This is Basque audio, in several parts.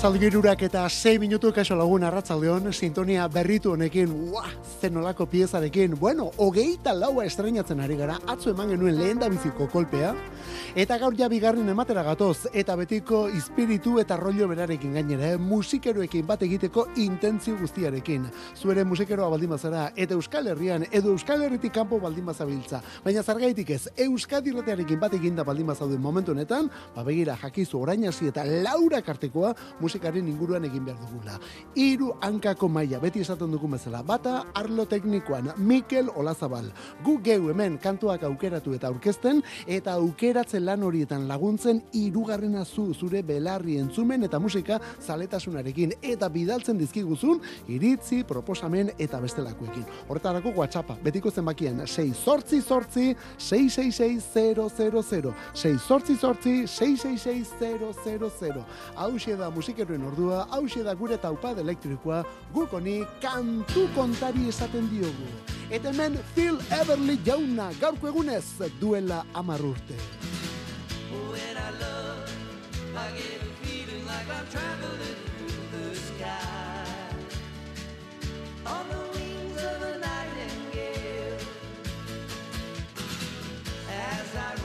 Arratzalgirurak eta 6 minutu kaso lagun arratzaldeon, sintonia berritu honekin, ua, zenolako piezarekin, bueno, hogeita laua estrenatzen ari gara, atzo eman genuen lehen biziko kolpea, eta gaur ja bigarren ematera gatoz, eta betiko espiritu eta rollo berarekin gainera, eh? musikeroekin bat egiteko intentzio guztiarekin. Zuere musikeroa baldin bazara, eta Euskal Herrian, edo Euskal Herritik kanpo baldin bazabiltza, baina zargaitik ez, Euskadi rotearekin bat eginda baldin bazauden momentu honetan, ba begira jakizu orain hasi eta laura kartekoa musikaren inguruan egin behar dugula. Hiru hankako maila, beti esaten dugu bezala, bata arlo teknikoan, Mikel Olazabal. Gu geu hemen kantuak aukeratu eta aurkezten, eta aukeratzen lan horietan laguntzen hirugarrena zu zure belarri entzumen eta musika zaletasunarekin, eta bidaltzen dizkiguzun, iritzi, proposamen eta bestelakoekin. Horretarako WhatsAppa, betiko zenbakien, 6 sortzi sortzi, 666 6 sortzi sortzi, 666 Hau da musikeroen ordua, hau da gure taupad elektrikoa, gukoni kantu kontari esaten diogu. Eta hemen Phil Everly jauna gaurko egunez duela amarrurte. Love, I get a feeling like I'm traveling through the sky. On the wings of a nightingale. As I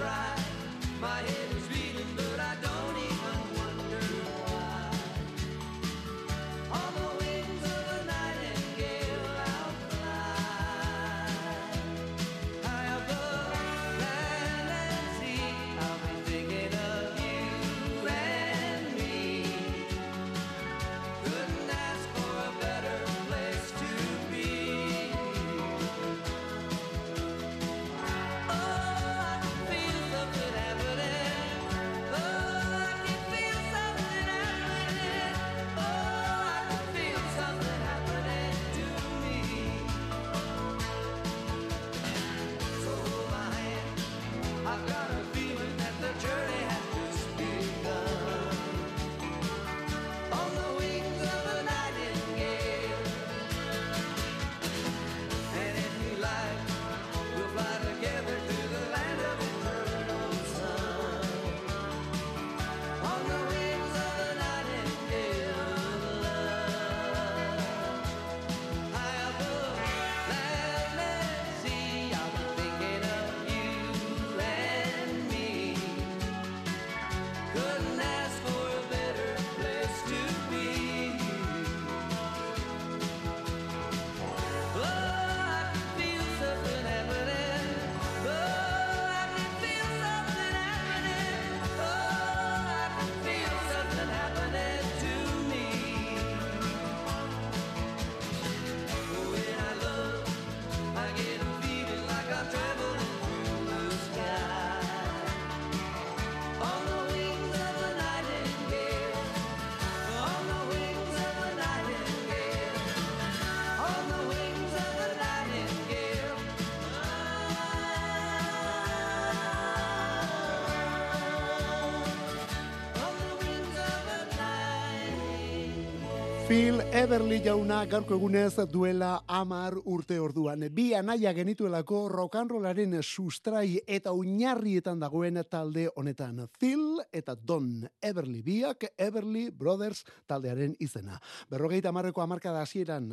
Everly jauna gaurko egunez duela amar urte orduan. Bi anaia genituelako rokanrolaren sustrai eta oinarrietan dagoen talde honetan. Phil eta Don Everly biak Everly Brothers taldearen izena. Berrogeita amarreko amarka da hasieran,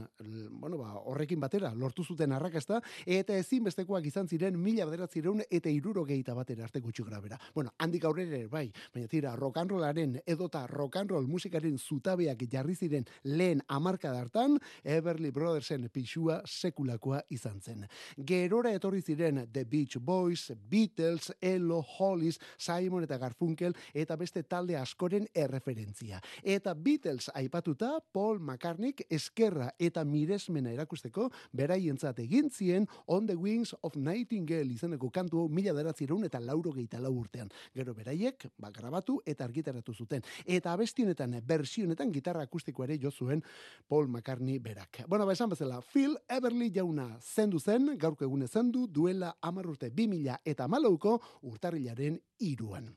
bueno ba, horrekin batera, lortu zuten arrakasta, eta ezin bestekoak izan ziren mila bederatzireun eta irurogeita batera arte gutxi grabera. Bueno, handik aurrera bai, baina tira, rokanrolaren edota rokanrol musikaren zutabeak jarri ziren lehen amarka dartan, Everly Brothersen pixua sekulakoa izan zen. Gerora etorri ziren The Beach Boys, Beatles, Elo, Hollies, Simon eta Garfunkel, eta beste talde askoren erreferentzia. Eta Beatles aipatuta, Paul McCartney eskerra eta miresmena erakusteko, beraientzat egin zien On the Wings of Nightingale izeneko kantu mila deratzireun eta lauro gehieta lau urtean. Gero beraiek, bakarabatu eta argitaratu zuten. Eta abestionetan, bersionetan gitarra akustiko ere jo zuen Paul McCartney berak. Bueno, ba, esan bezala, Phil Everly jauna zendu zen, gaurko egune zendu, duela amarrurte 2000 eta malauko urtarrilaren iruan.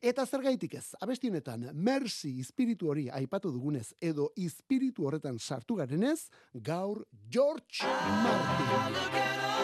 Eta zer gaitik ez, abestionetan, Mercy espiritu hori aipatu dugunez, edo espiritu horretan sartu garenez, gaur George Martin.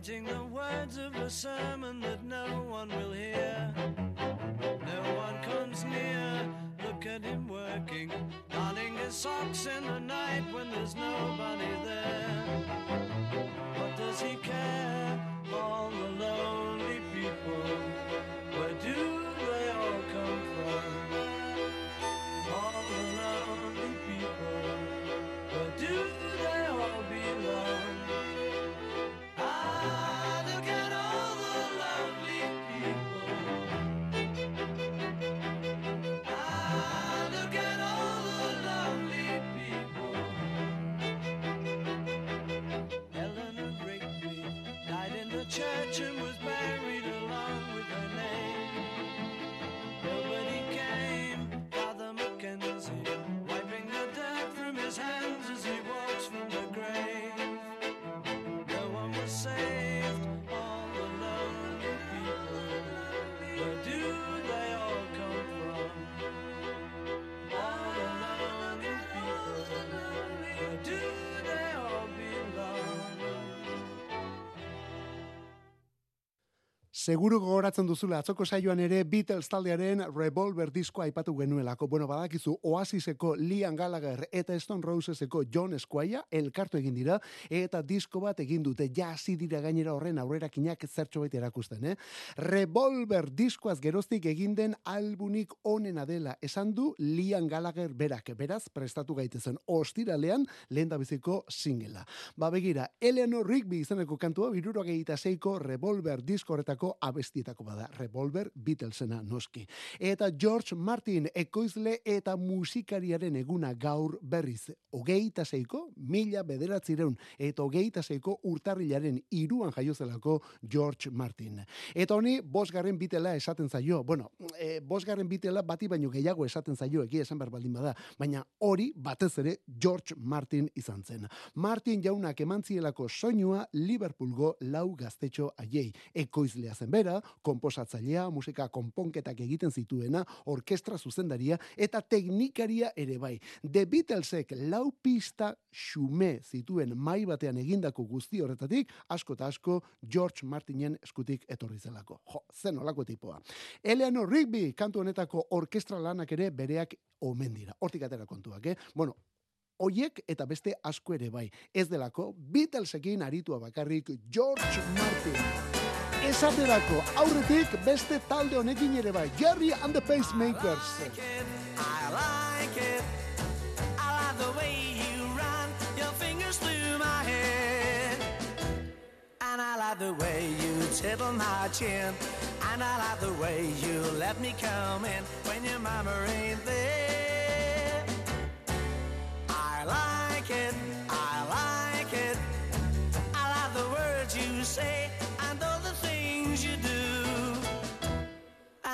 Writing the words of a sermon that no one will hear. No one comes near, look at him working, darning his socks in the night when there's nobody there. What does he care? All the Seguru gogoratzen duzula atzoko saioan ere Beatles taldearen Revolver diskoa aipatu genuelako. Bueno, badakizu Oasiseko Liam Gallagher eta Stone Roseseko John Squire elkartu egin dira eta disko bat egin dute. Ja hasi dira gainera horren aurrerakinak zertxo bait erakusten, eh? Revolver diskoaz geroztik egin den albunik onena dela. Esan du Liam Gallagher berak. Beraz, prestatu gaitezen ostiralean lehen biziko singela. Ba begira, Eleanor Rigby izeneko kantua, biruro seiko Revolver disko horretako abestietako bada. Revolver Beatlesena noski. Eta George Martin ekoizle eta musikariaren eguna gaur berriz. Ogeita seiko, mila bederatzireun, eta ogeita seiko urtarrilaren iruan jaiozelako George Martin. Eta honi, bosgarren bitela esaten zaio. Bueno, e, bosgarren bitela bati baino gehiago esaten zaio, egia esan behar baldin bada. Baina hori batez ere George Martin izan zen. Martin jaunak emantzielako soinua Liverpoolgo lau gaztetxo aiei. Ekoizlea zen bera, komposatzailea, musika konponketak egiten zituena, orkestra zuzendaria eta teknikaria ere bai. The Beatlesek lau pista xume zituen mai batean egindako guzti horretatik, asko eta asko George Martinen eskutik etorri zelako. Jo, zen olako tipoa. Eleanor Rigby kantu honetako orkestra lanak ere bereak omen dira. Hortik atera kontuak, eh? Bueno, Oiek eta beste asko ere bai. Ez delako, Beatlesekin aritua bakarrik George Martin. esaterako aurretik beste talde honekin ere bai, Jerry and the Pacemakers. I like it, I like it, I the way you run your fingers through my head. And I like the way you tickle my chin, and I like the way you let me come in when your mama ain't there. I like it, I like it, I the words you say.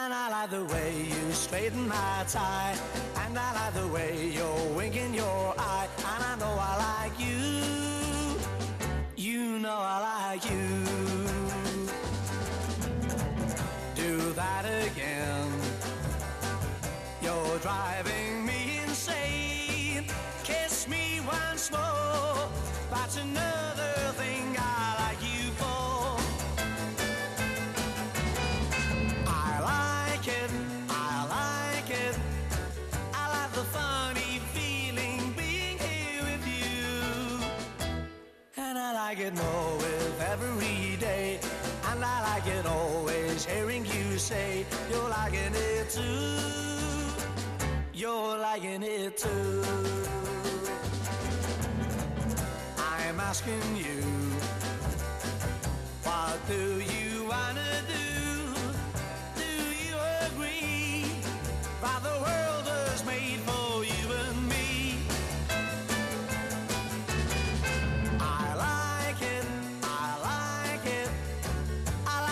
And I like the way you straighten my tie. And I like the way you're winking your eye. And I know I like you. You know I like you. Do that again. You're driving And always hearing you say you're liking it too. You're liking it too. I'm asking you, what do you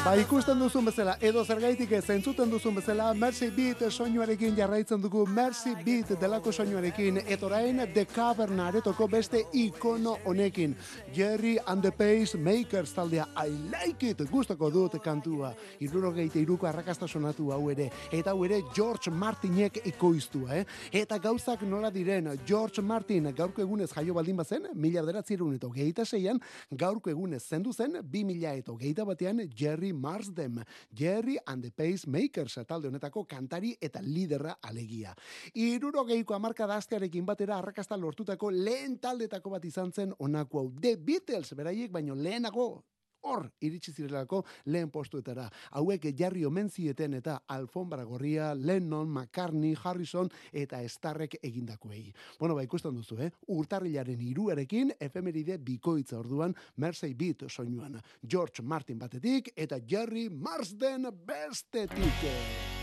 Ba, ikusten duzun bezala, edo zergaitik ez entzuten duzun bezala, Mercy Beat soinuarekin jarraitzen dugu, Mercy Beat delako soinuarekin, etorain The Cavern aretoko beste ikono honekin. Jerry and the Pace Makers taldea, I like it, gustoko dut kantua. Irurogeite iruko arrakasta sonatu hau ere, eta hau ere George Martinek ekoiztua, eh? Eta gauzak nola diren, George Martin gaurko egunez jaio baldin bazen, mila bederatzerun eta hogeita seian, gaurko egunez zendu zen, bi mila eta hogeita batean Jerry Marsden, Jerry and the Pacemakers talde honetako kantari eta liderra alegia. Irurogeiko amarka daztearekin batera arrakasta lortutako lehen taldetako bat izan zen onako hau. The Beatles, beraiek, baino lehenago hor iritsi zirelako lehen postuetara. Hauek jarri omen zieten eta alfombra gorria, Lennon, McCartney, Harrison eta Starrek egindakoei. Bueno, ba, ikusten duzu, eh? Urtarrilaren iruarekin, efemeride bikoitza orduan, Mersey Beat soinuan. George Martin batetik eta Jerry Marsden bestetik.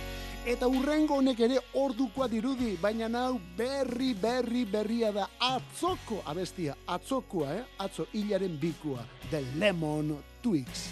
Eta urrengo honek ere ordukoa dirudi, baina nau berri, berri, berria da atzoko abestia, atzokoa, eh? Atzo hilaren bikua, The Lemon Twigs.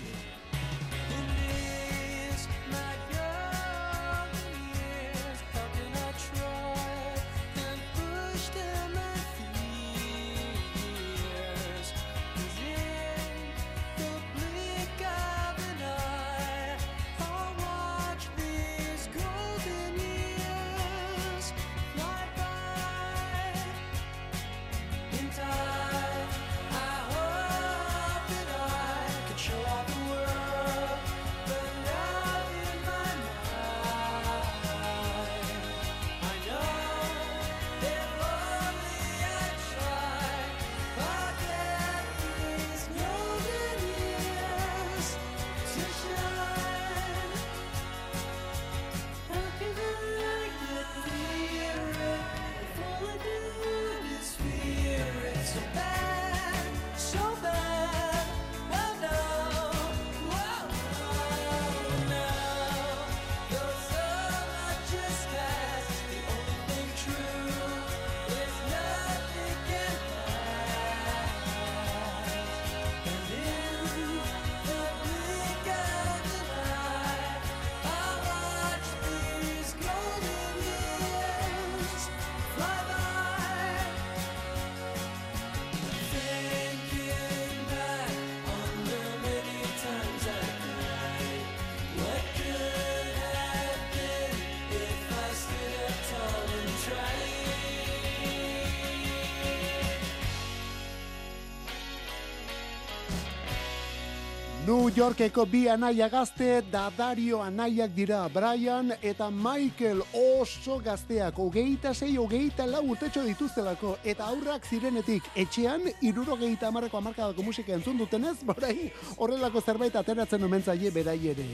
New Yorkeko bi anaia gazte, Dadario anaiak dira, Brian eta Michael oso gazteak, hogeita sei, hogeita lau urtetxo dituztelako, eta aurrak zirenetik, etxean, irurogeita amarreko amarkadako musika entzun dutenez, borai, horrelako zerbait ateratzen omen zaie berai ere.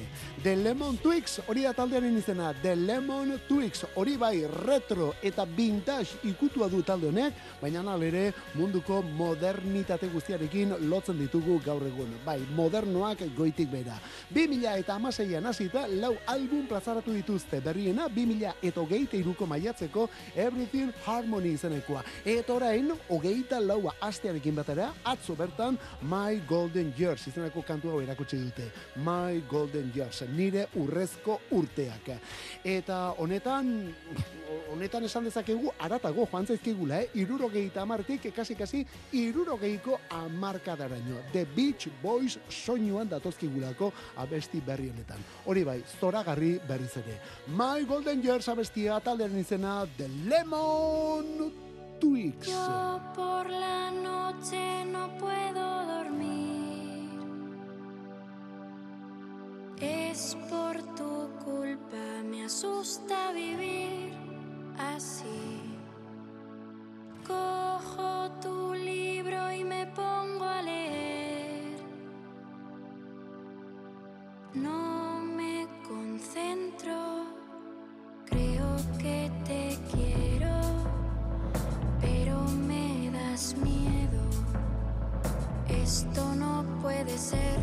The Lemon Twigs, hori da taldearen izena, The Lemon Twigs, hori bai retro eta vintage ikutua du talde honek, baina nal ere munduko modernitate guztiarekin lotzen ditugu gaur egun. Bai, modernoa soinuak goitik bera. 2000 eta amaseian hasita lau album plazaratu dituzte berriena 2000 eta hogeita iruko maiatzeko Everything Harmony izenekoa. Eta orain, hogeita laua astearekin batera, atzo bertan My Golden Years izeneko kantua hau erakutsi dute. My Golden Years, nire urrezko urteak. Eta honetan, honetan esan dezakegu, aratago joan zaizkigula, eh? irurogeita amartik, ekasi kasi, irurogeiko amarkadaraino. The Beach Boys soinuan datozkigulako abesti berri honetan. Hori bai, zoragarri berriz ere. My Golden Years abestia taldearen izena The Lemon Twigs. Yo por la noche no puedo dormir. Es por tu culpa, me asusta vivir así. Cojo tu No me concentro, creo que te quiero, pero me das miedo. Esto no puede ser,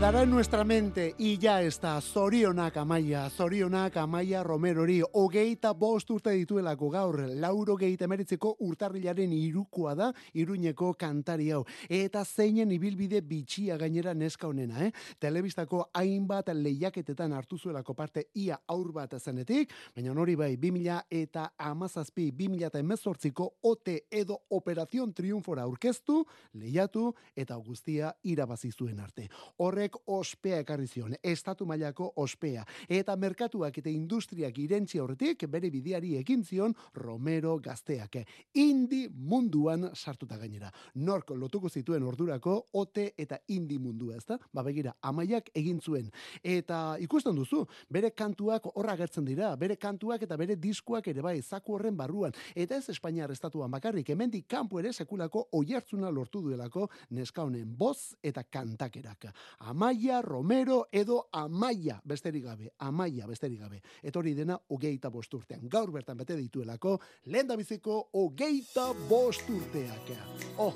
Quedará en nuestra mente y ya está. Zorionak amaia, zorionak amaia Romerori. Hogeita bost urte dituelako gaur, lauro geita emeritzeko urtarrilaren irukoa da, iruñeko kantari hau. Eta zeinen ibilbide bitxia gainera neska honena, eh? Telebistako hainbat lehiaketetan hartu zuelako parte ia aur bat zenetik, baina hori bai, 2000 eta amazazpi, 2000 eta emezortziko ote edo Operación Triunfora aurkeztu, lehiatu eta guztia irabazi zuen arte. Horrek honek ospea ekarri zion, estatu mailako ospea. Eta merkatuak eta industriak irentzi horretik bere bidiari ekin zion Romero gazteak. Indi munduan sartuta gainera. Nork lotuko zituen ordurako ote eta indi mundua, ezta? Ba begira, amaiak egin zuen. Eta ikusten duzu, bere kantuak horra gertzen dira, bere kantuak eta bere diskuak ere bai, zaku horren barruan. Eta ez Espainiar estatuan bakarrik, hemendik kanpo ere sekulako oihartzuna lortu duelako neska honen boz eta kantakerak. Amaia, Romero edo Amaia besterik gabe, Amaia besterik gabe. Etori dena hogeita bosturtean. Gaur bertan bete dituelako, lehen da biziko hogeita bosturteak. Oh,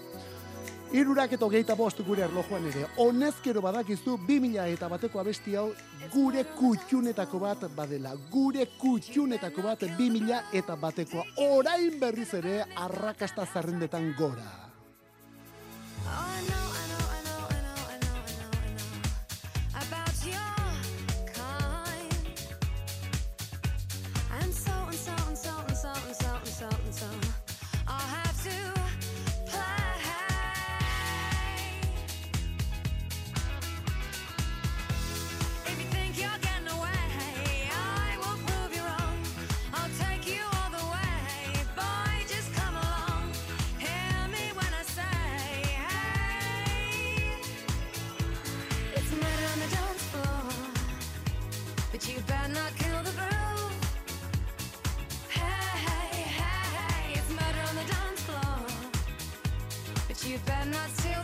Irurak eta hogeita bost gure erlojuan ere. Honezkero badakizu, bi mila eta bateko abesti hau gure kutxunetako bat badela. Gure kutxunetako bat bi mila eta batekoa. Orain berriz ere arrakasta zarrendetan gora. Oh, I you better not steal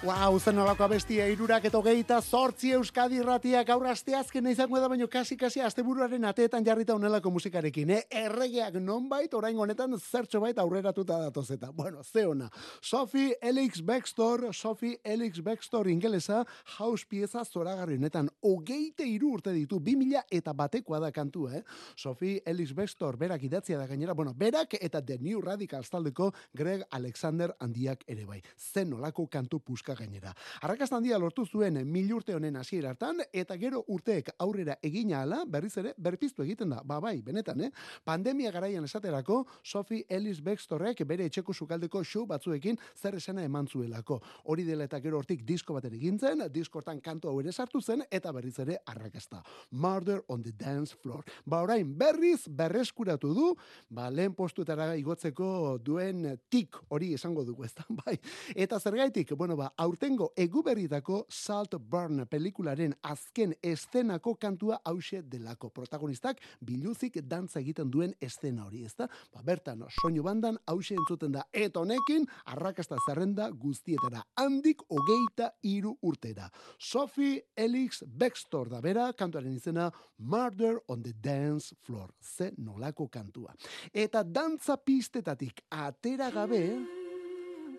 Wow, zen nolako abestia irurak eta hogeita zortzi euskadi irratiak gaur asteazkena izango da, baino kasi-kasi asteburuaren ateetan jarrita onelako musikarekin, eh? Erregeak nonbait, orain honetan zertxo bait aurreratuta datozeta. Bueno, ze ona. Sophie Elix Bextor, Sophie Elix Bextor ingelesa, house pieza zoragarri honetan, hogeite iru urte ditu, bi mila eta batekoa da kantua, eh? Sophie Elix Bextor, berak idatzia da gainera, bueno, berak eta The New Radicals taldeko Greg Alexander handiak ere bai. Zen nolako kantu puska diska gainera. Arrakasta handia lortu zuen mil urte honen hasiera hartan eta gero urteek aurrera egina ala berriz ere berpiztu egiten da. Ba bai, benetan, eh? Pandemia garaian esaterako Sophie Ellis Bextorrek bere etxeko sukaldeko show batzuekin zer esena eman zuelako. Hori dela eta gero hortik disko bat egin zen, diskortan kantu hau ere sartu zen eta berriz ere arrakasta. Murder on the dance floor. Ba orain berriz berreskuratu du, ba lehen postuetara igotzeko duen tik hori esango dugu ezta, bai. Eta zergaitik, bueno ba, aurtengo eguberritako Salt Burn pelikularen azken estenako kantua hause delako. Protagonistak biluzik dantza egiten duen estena hori, ezta? Ba, bertan soinu bandan hause entzuten da. Eta honekin arrakasta zerrenda guztietara handik hogeita iru urtera. Sophie Elix Bextor da bera, kantuaren izena Murder on the Dance Floor. Ze nolako kantua. Eta dantza pistetatik atera gabe,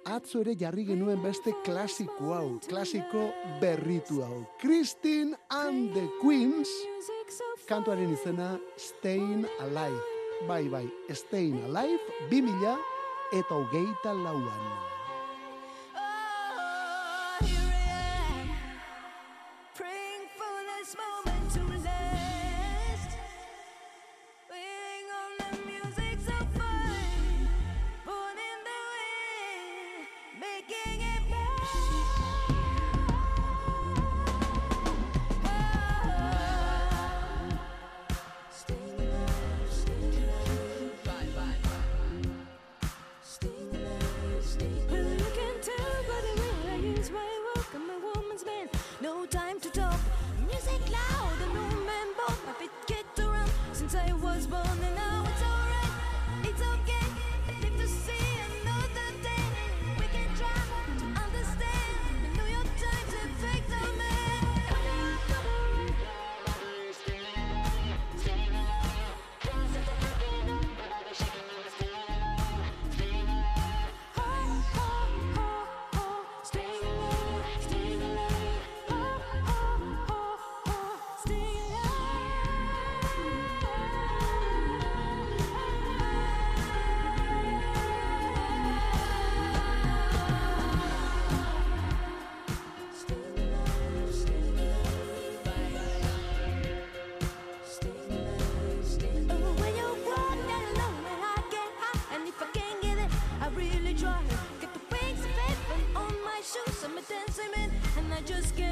atzo ere jarri genuen beste klasiko hau, klasiko berritu hau. Christine and the Queens, kantuaren izena Staying Alive. Bai, bai, Staying Alive, 2000 eta hogeita lauan. Shoes, I'm a dancing man, and I just can't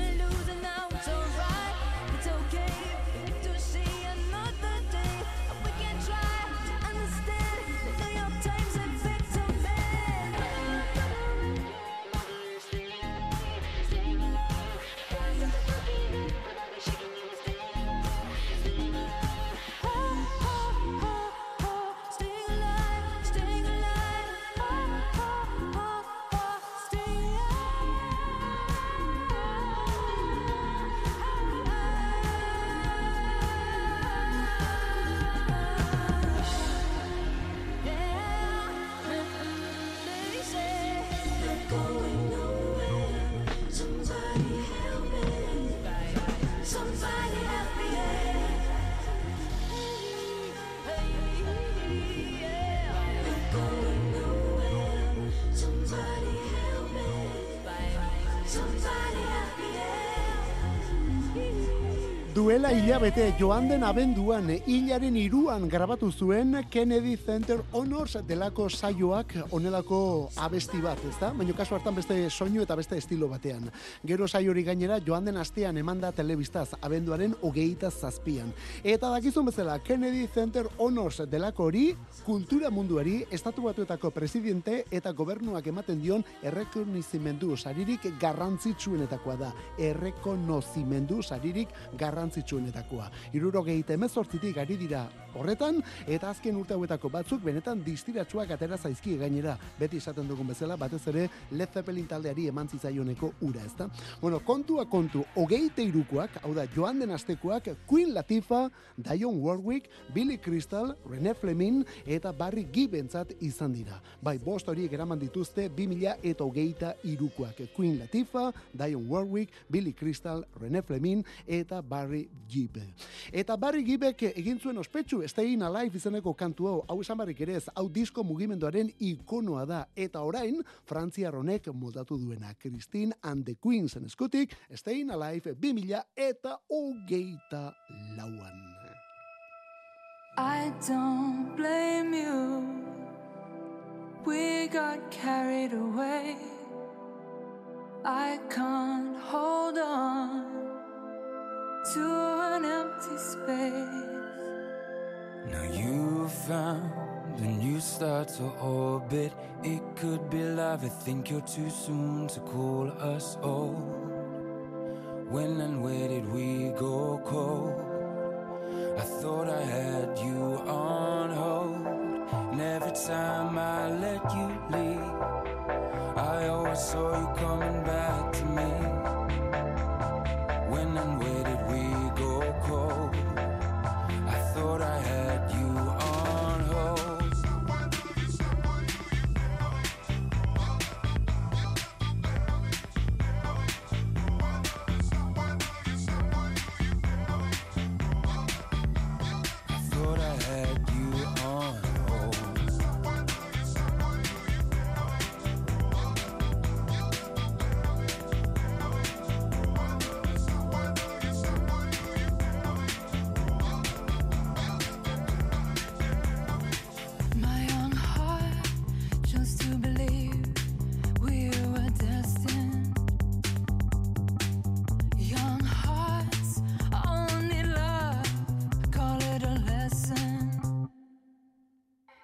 Duela hilabete joan den abenduan hilaren iruan grabatu zuen Kennedy Center Honors delako saioak onelako abesti bat, ezta? Baina kasu hartan beste soinu eta beste estilo batean. Gero saiori gainera joan den astean emanda telebistaz abenduaren hogeita zazpian. Eta dakizun bezala Kennedy Center Honors delako hori kultura munduari estatu batuetako presidente eta gobernuak ematen dion errekonozimendu saririk garrantzitsuenetakoa da. Errekonozimendu saririk garrantzitsuenetakoa. Irurogeita emezortzitik ari dira horretan, eta azken urte hauetako batzuk benetan distiratsuak atera zaizki gainera. Beti esaten dugun bezala, batez ere Led Zeppelin taldeari eman zitzaioneko ura, ezta? Bueno, kontua kontu, hogeite irukoak, hau da, joan den astekoak, Queen Latifah, Dionne Warwick, Billy Crystal, René Fleming eta Barry Gibbentzat izan dira. Bai, bost horiek eraman dituzte 2000 eta hogeita irukoak. Queen Latifah, Dionne Warwick, Billy Crystal, René Fleming eta Barry Gibb. Eta Barry Gibbek egin zuen ospetsu Stayin Alive izeneko kantu hau, hau esan barrik ere ez, hau disko mugimenduaren ikonoa da, eta orain, Frantziar honek moldatu duena, Christine and the Queens en eskutik, Stayin Alive 2000 eta hogeita lauan. I don't blame you. We got carried away. I can't hold on to an empty space. Now you found a new star to orbit. It could be love. I think you're too soon to call us old. When and where did we go cold? I thought I had you on hold. And every time I let you leave, I always saw you coming back to me.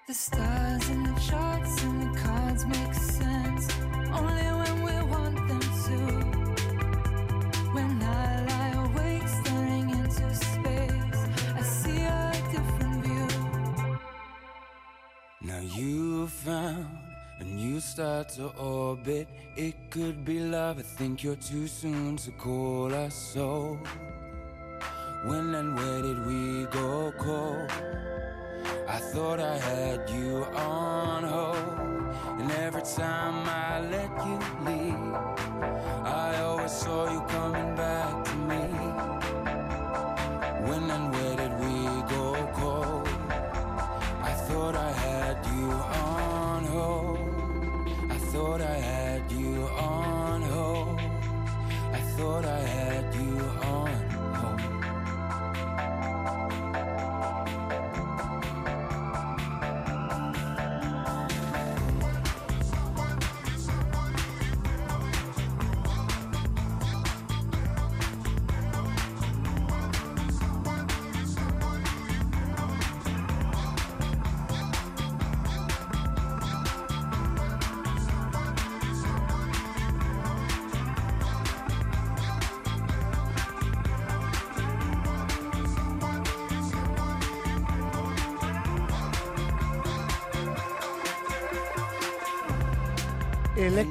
The stars and the charts and the cards make sense only when we want them to. When I lie awake staring into space, I see a different view. Now you found a new star to orbit. It could be love. I think you're too soon to call us so. When and where did we go cold? I thought I had you on hold. And every time I let you leave, I always saw you coming back to me. When and where did we go cold? I thought I had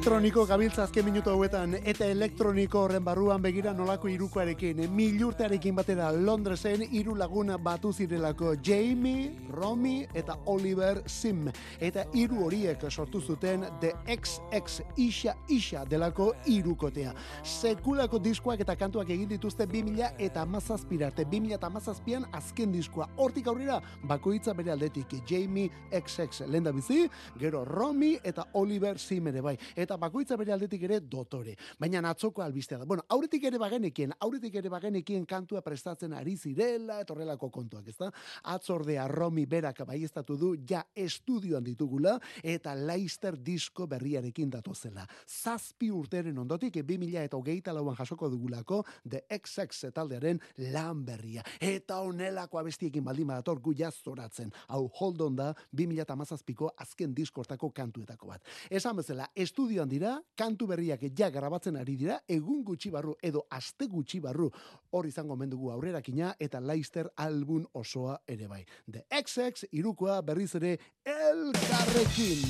Elektroniko gabiltza azken minutu hauetan eta elektroniko horren barruan begira nolako irukoarekin milurtearekin batera Londresen hiru lagun batu zirelako Jamie, Romy eta Oliver Sim eta hiru horiek sortu zuten The XX Isha Isha delako irukotea. Sekulako diskoak eta kantuak egin dituzte 2000 eta amazazpira arte 2000 eta amazazpian azken diskoa. Hortik aurrera bakoitza bere aldetik Jamie XX lenda bizi, gero Romy eta Oliver Sim ere bai. Eta bakoitza bere aldetik ere dotore. Baina atzoko albistea da. Bueno, aurretik ere bagenekien, aurretik ere bagenekien kantua prestatzen ari zirela, eta horrelako kontuak, ezta? Atzordea Romy berak baiestatu du ja estudioan ditugula eta Leicester disko berriarekin datozela. Zazpi urteren ondotik 2000 eta hogeita lauan jasoko dugulako The XX taldearen lan berria. Eta honelako abestiekin baldin badator gu zoratzen. Hau hold on da 2000 eta mazazpiko azken diskortako kantuetako bat. Esan bezala, estudioan dira, kantu berriak ja grabatzen ari dira, egun gutxi barru edo aste gutxi barru hor izango mendugu aurrerakina eta Leicester album osoa ere bai. The XX irukoa berriz ere elkarrekin.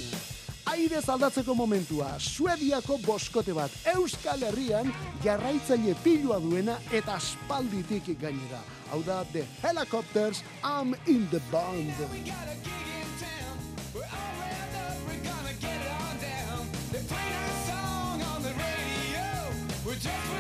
Aire aldatzeko momentua, Suediako boskote bat, Euskal Herrian jarraitzaile pilua duena eta aspalditik gainera. Hau da The Helicopters, I'm in the band. Played our song on the radio. We're just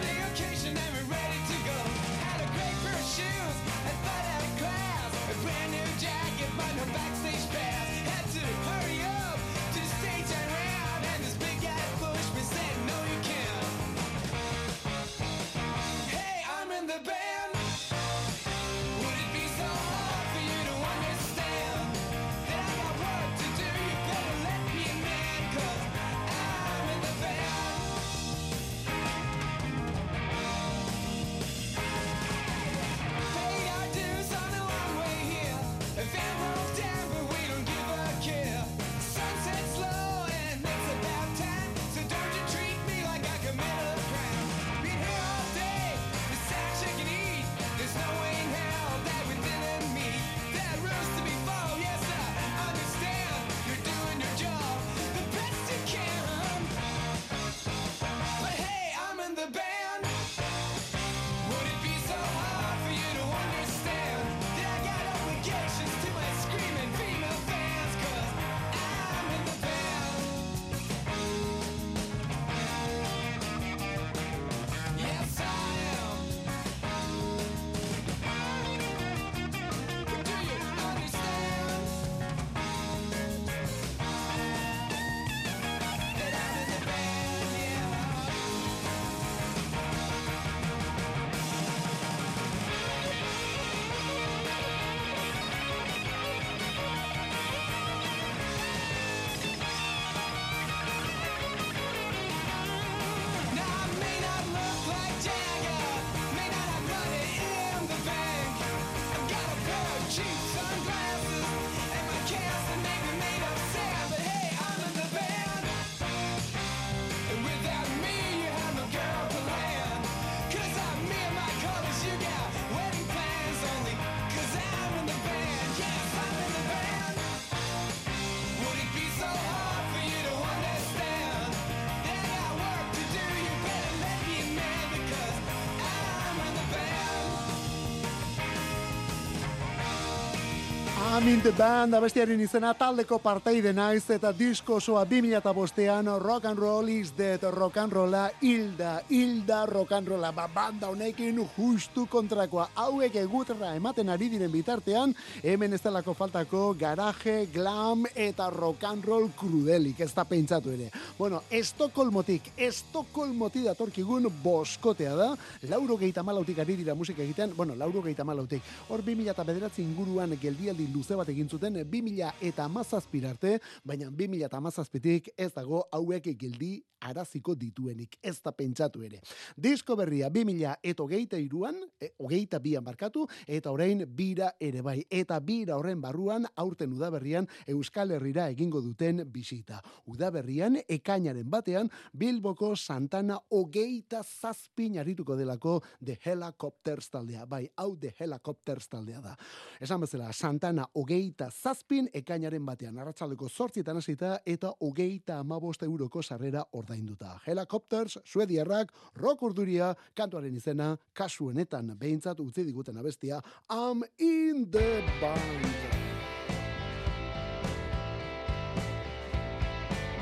I'm in the band, abestiaren izena taldeko parteide naiz eta disko osoa 2005ean rock and roll is dead, rock and rolla hilda, hilda rock and rolla, ba, banda honekin justu kontrakoa, hauek eguterra ematen ari diren bitartean, hemen ez delako faltako garaje, glam eta rock and roll krudelik, ez da pentsatu ere. Bueno, Estokolmotik, Estokolmotik datorkigun boskotea da, lauro gehieta malautik ari dira musika egiten, bueno, lauro gehieta malautik, hor 2000 eta bederatzi inguruan geldialdi luze bat egin zuten 2000 eta amazazpir arte, baina 2000 eta amazazpitik ez dago hauek geldi araziko dituenik, ez da pentsatu ere. Disko berria 2000 eta hogeita iruan, e, hogeita bian barkatu, eta orain bira ere bai. Eta bira horren barruan, aurten udaberrian Euskal Herrira egingo duten bisita. Udaberrian, ekainaren batean, Bilboko Santana hogeita zazpin arituko delako The Helicopters taldea. Bai, hau The Helicopters taldea da. Esan bezala, Santana hogeita zazpin ekainaren batean, arratsaldeko zortzietan hasita eta hogeita amabost euroko sarrera ordainduta. Helicopters, suediarrak, rock urduria, kantuaren izena, kasu honetan behintzat utzi diguten abestia, I'm in the band.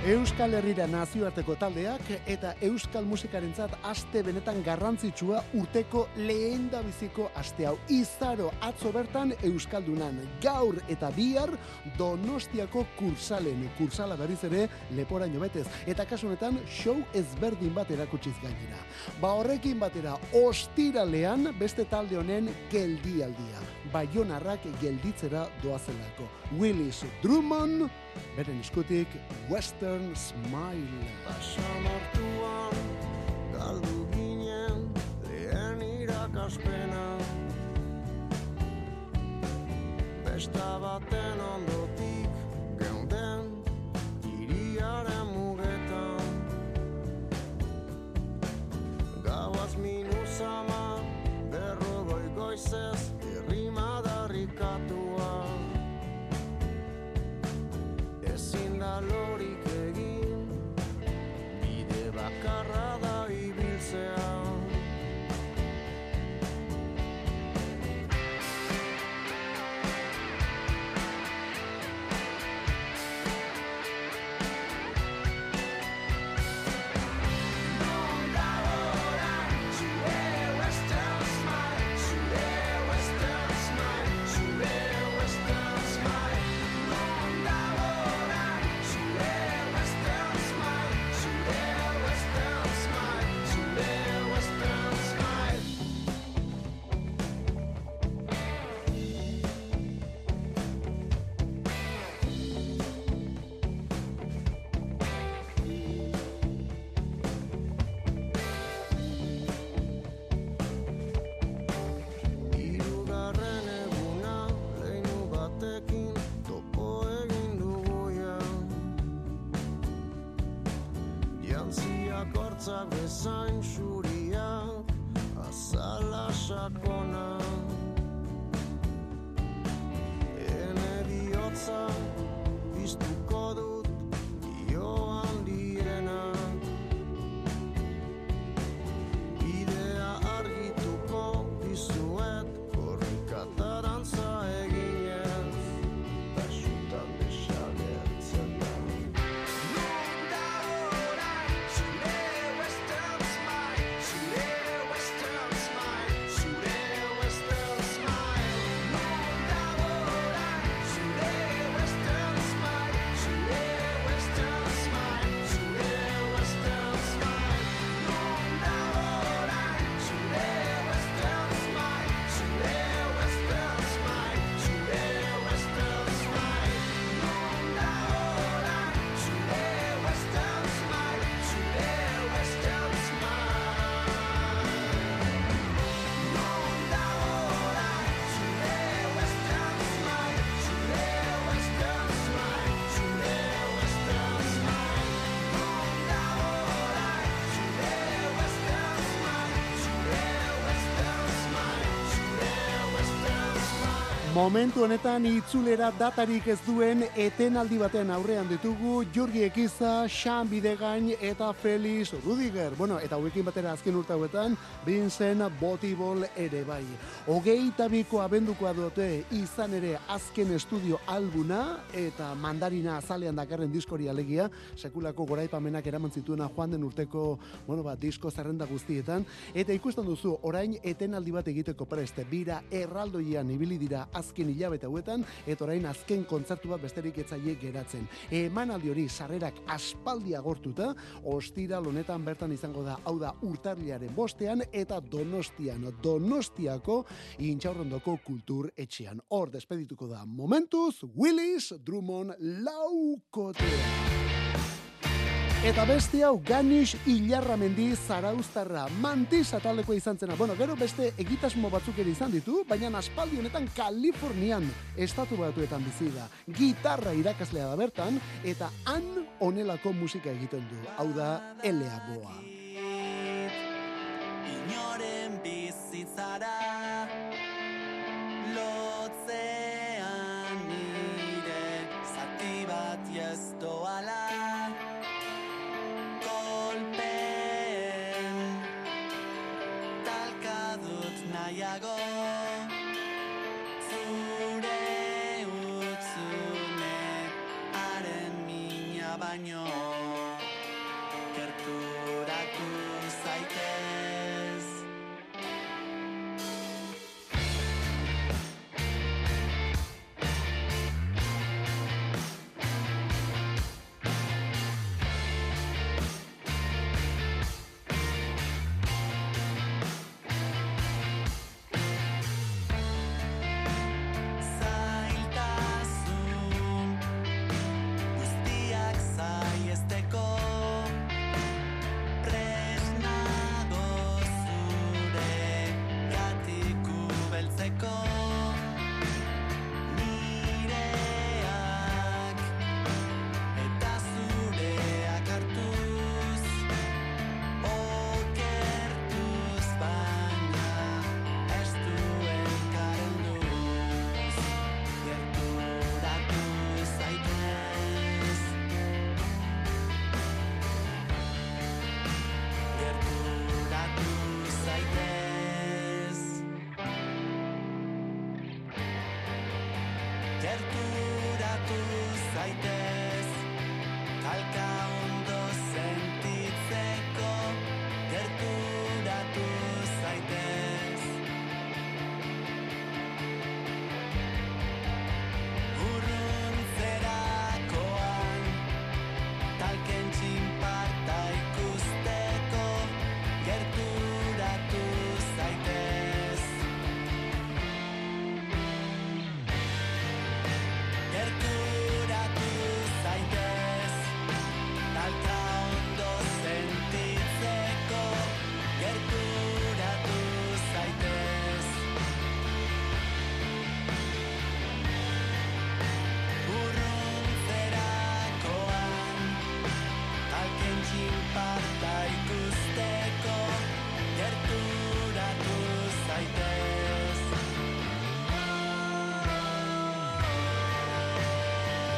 Euskal Herrira nazioarteko taldeak eta euskal musikarentzat aste benetan garrantzitsua urteko lehen da biziko aste hau. Izaro atzo bertan euskaldunan gaur eta bihar Donostiako kursalen kursala berriz ere leporaino betez eta kasu honetan show ezberdin bat erakutsiz gainera. Ba horrekin batera ostiralean beste talde honen geldialdia. Baionarrak gelditzera doazelako. Willis Drummond beren eskutik Western Smile. Basamortuan galdu ginen lehen irakaspena Besta baten ondotik geunden iriaren mugetan. Gauaz minuzama berrogoi goizez irrimadarrikatua ezin lorik egin. Bide bakarra Momentu honetan itzulera datarik ez duen etenaldi baten aurrean ditugu Jurgi Ekiza, Xan Bidegain eta Felix Rudiger. Bueno, eta hauekin batera azken urte hauetan, Vincent Botibol ere bai. Hogeita biko abendukoa dute izan ere azken estudio albuna eta mandarina azalean dakarren diskori alegia, sekulako goraipamenak eraman zituena joan den urteko, bueno, ba, disko zerrenda guztietan, eta ikusten duzu, orain etenaldi bat egiteko preste, bira erraldoian ibili dira azken hilabete hauetan, eta orain azken kontzertu bat besterik etzaie geratzen. Emanaldi hori sarrerak aspaldi agortuta, ostira honetan bertan izango da, hau da urtarriaren bostean, eta donostian, donostiako intxaurrondoko kultur etxean. Hor despedituko da momentuz, Willis Drummond laukotea. Eta beste hau Ganish Ilarramendi Zarauztarra mantis ataldekoa izan zena. Bueno, gero beste egitasmo batzuk ere izan ditu, baina aspaldi honetan Kalifornian estatu batuetan bizi da. Gitarra irakaslea da bertan eta han onelako musika egiten du. Hau da Elea Boa. Inoren bizitzara Lotzean nire Zati bat jaztoala Kolpeen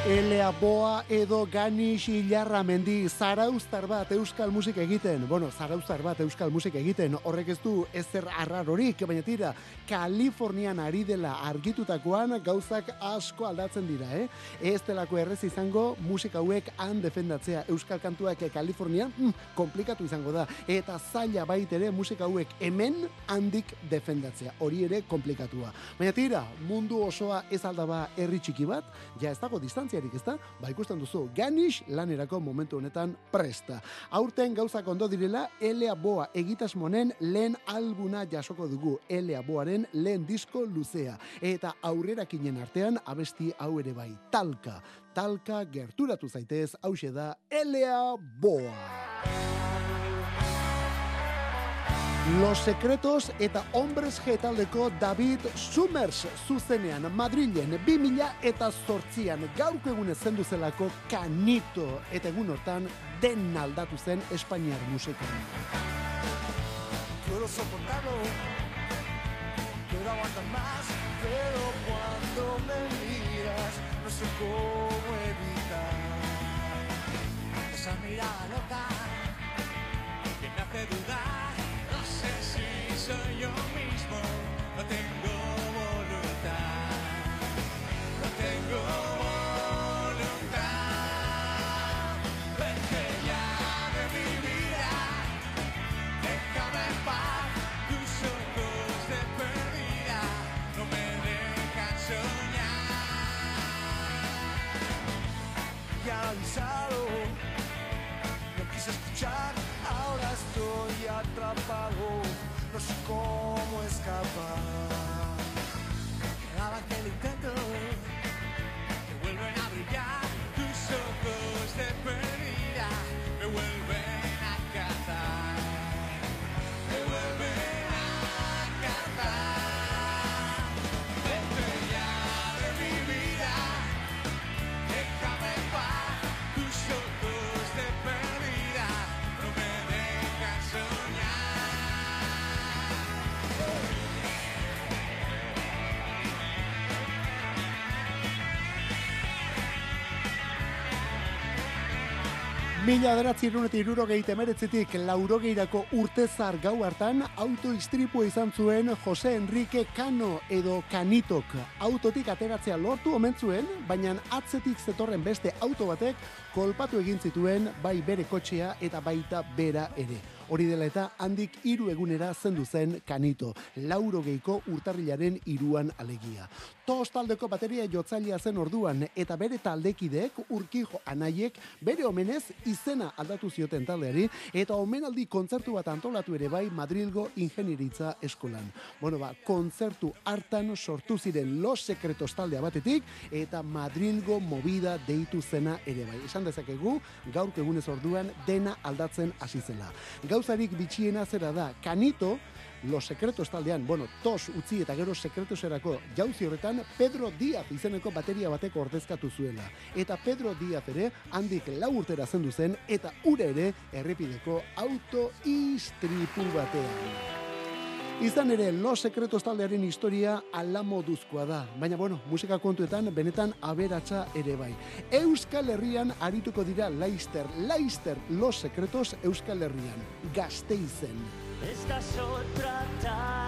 Elea Boa edo Ganish Ilarra mendi zarauztar bat euskal musik egiten. Bueno, zarauztar bat euskal musik egiten. Horrek ez du ezer arrarorik, baina tira, Kalifornian ari dela argitutakoan gauzak asko aldatzen dira, eh? Ez delako errez izango musika hauek han defendatzea euskal kantuak Kalifornian, mm, komplikatu izango da. Eta zaila bait ere musika hauek hemen handik defendatzea. Hori ere komplikatua. Baina tira, mundu osoa ez aldaba herri txiki bat, ja ez dago distantziarik, ezta? Ba ikusten duzu, Ganish lanerako momentu honetan presta. Aurten gauzak ondo direla, Elea Boa egitasmonen lehen albuna jasoko dugu, Elea Boaren lehen disko luzea. Eta aurrerakinen artean abesti hau ere bai, talka. Talka gerturatu zaitez, hause da Elea Boa. Los Secretos eta Hombres G taldeko David Summers zuzenean Madrilen 2000 eta zortzian gaurko egunez zendu zelako kanito eta egun hortan den aldatu zen Espainiar musikan. Puedo soportarlo, quiero aguantar más, pero cuando sé cómo evitar esa mirada loca que me hace dudar. eso yo mismo no tengo no sé cómo escapar. Mila beratzi eta irurogeita emeretzitik laurogeirako urtezar gau hartan autoistripua izan zuen Jose Enrique Cano edo Canitok. Autotik ateratzea lortu omen zuen, baina atzetik zetorren beste auto batek kolpatu egin zituen bai bere kotxea eta baita bera ere. Hori dela eta handik hiru egunera zendu zen Kanito, laurogeiko urtarrilaren iruan alegia. Tos taldeko bateria jotzailea zen orduan eta bere taldekideek urkijo anaiek bere omenez izena aldatu zioten taldeari eta omenaldi kontzertu bat antolatu ere bai Madrilgo ingenieritza eskolan. Bueno ba, kontzertu hartan sortu ziren Los Secretos taldea batetik eta Madrilgo movida deitu zena ere bai. Esan dezakegu gaurko egunez orduan dena aldatzen hasi zela. Gauzarik bitxiena zera da, Kanito Los Secretos taldean, bueno, tos utzi eta gero sekretoserako jauzi horretan Pedro Díaz izeneko bateria bateko ordezkatu zuela. Eta Pedro Díaz ere handik lau urtera zendu zen eta ura ere errepideko auto istripu batean. Izan ere, Los Secretos taldearen historia ala moduzkoa da. Baina, bueno, musika kontuetan benetan aberatsa ere bai. Euskal Herrian arituko dira Leister, Leister Los Secretos Euskal Herrian. Gasteizen. Esta es otra tarde,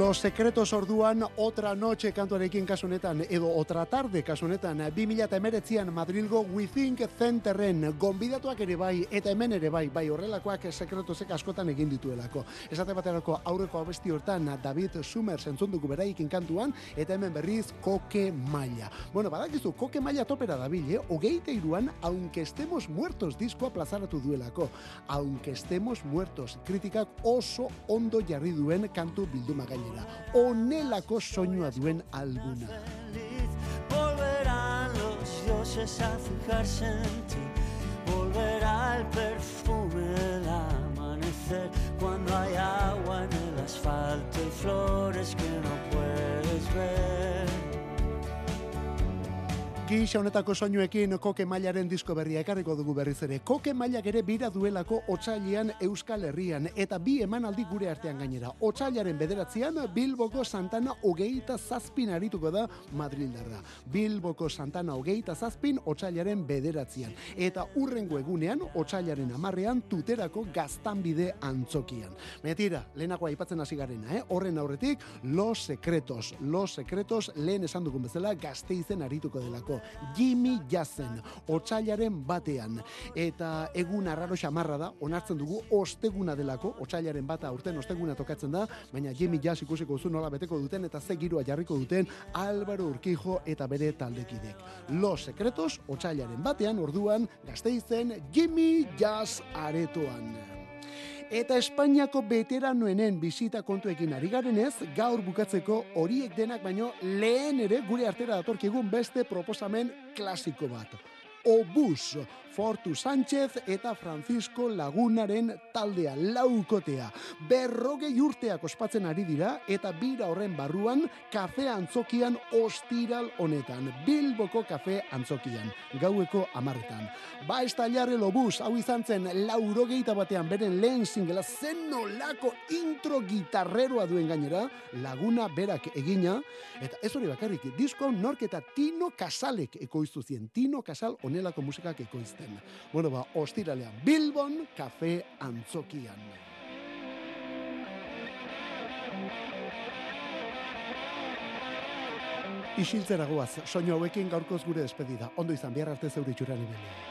Los Secretos orduan otra noche kantuarekin kasu honetan edo otra tarde kasu honetan 2019an Madrilgo We Think Centerren gonbidatuak ere bai eta hemen ere bai bai horrelakoak sekretosek askotan egin dituelako. Esate baterako aurreko abesti hortan David Summers entzun dugu beraikin kantuan eta hemen berriz Koke Maila. Bueno, badakizu Koke Maila topera dabil, eh? Hogeita iruan, aunque estemos muertos diskoa plazaratu duelako. Aunque estemos muertos, kritikak oso ondo jarri duen kantu bilduma gainera. Onelako soinua duen alguna. Volverán los dioses a fijarse en ti. Volverá el perfume del amanecer cuando hay agua en el asfalto y flores que no puedes ver. Gisa honetako soinuekin koke mailaren disko berria ekarriko dugu berriz ere. Koke mailak ere bira duelako otsailean Euskal Herrian eta bi emanaldi gure artean gainera. Otsailaren bederatzean Bilboko Santana hogeita zazpin arituko da Madrildarra. Bilboko Santana hogeita zazpin otsailaren bederatzean. Eta urrengo egunean otsailaren amarrean tuterako gaztanbide antzokian. Metira, lehenako aipatzen hasi garena, eh? horren aurretik Los Secretos. Los Secretos lehen esan dugun bezala gazteizen arituko delako. Jimmy Jazen, otsailaren batean. Eta egun arraro xamarra da, onartzen dugu osteguna delako, otsailaren bata urten osteguna tokatzen da, baina Jimmy Jazz ikusiko duzu nola beteko duten eta ze giroa jarriko duten Álvaro Urquijo eta bere taldekidek. Los Secretos, otsailaren batean, orduan, gazteizen Jimmy Jazz aretoan. Eta Espainiako veteranoenen bisita kontuekin ari garenez, gaur bukatzeko horiek denak baino lehen ere gure artera datorkigun beste proposamen klasiko bat. Obus, Fortu Sánchez eta Francisco Lagunaren taldea laukotea. Berrogei urteak ospatzen ari dira eta bira horren barruan kafe antzokian ostiral honetan. Bilboko kafe antzokian, gaueko amarretan. Ba estallarre lobus, hau izan zen laurogeita batean beren lehen singela zen nolako intro gitarreroa duen gainera, laguna berak egina, eta ez hori bakarrik, disko hau nork eta Tino Casalek ekoiztu zien. Tino Casal onelako musikak ekoizten. Bueno, ba, ostiralean, Bilbon kafe antzokian. Isiltzera goaz, soinu hauekin gaurkoz gure despedida. Ondo izan, bihar arte zeure itxuran ibili.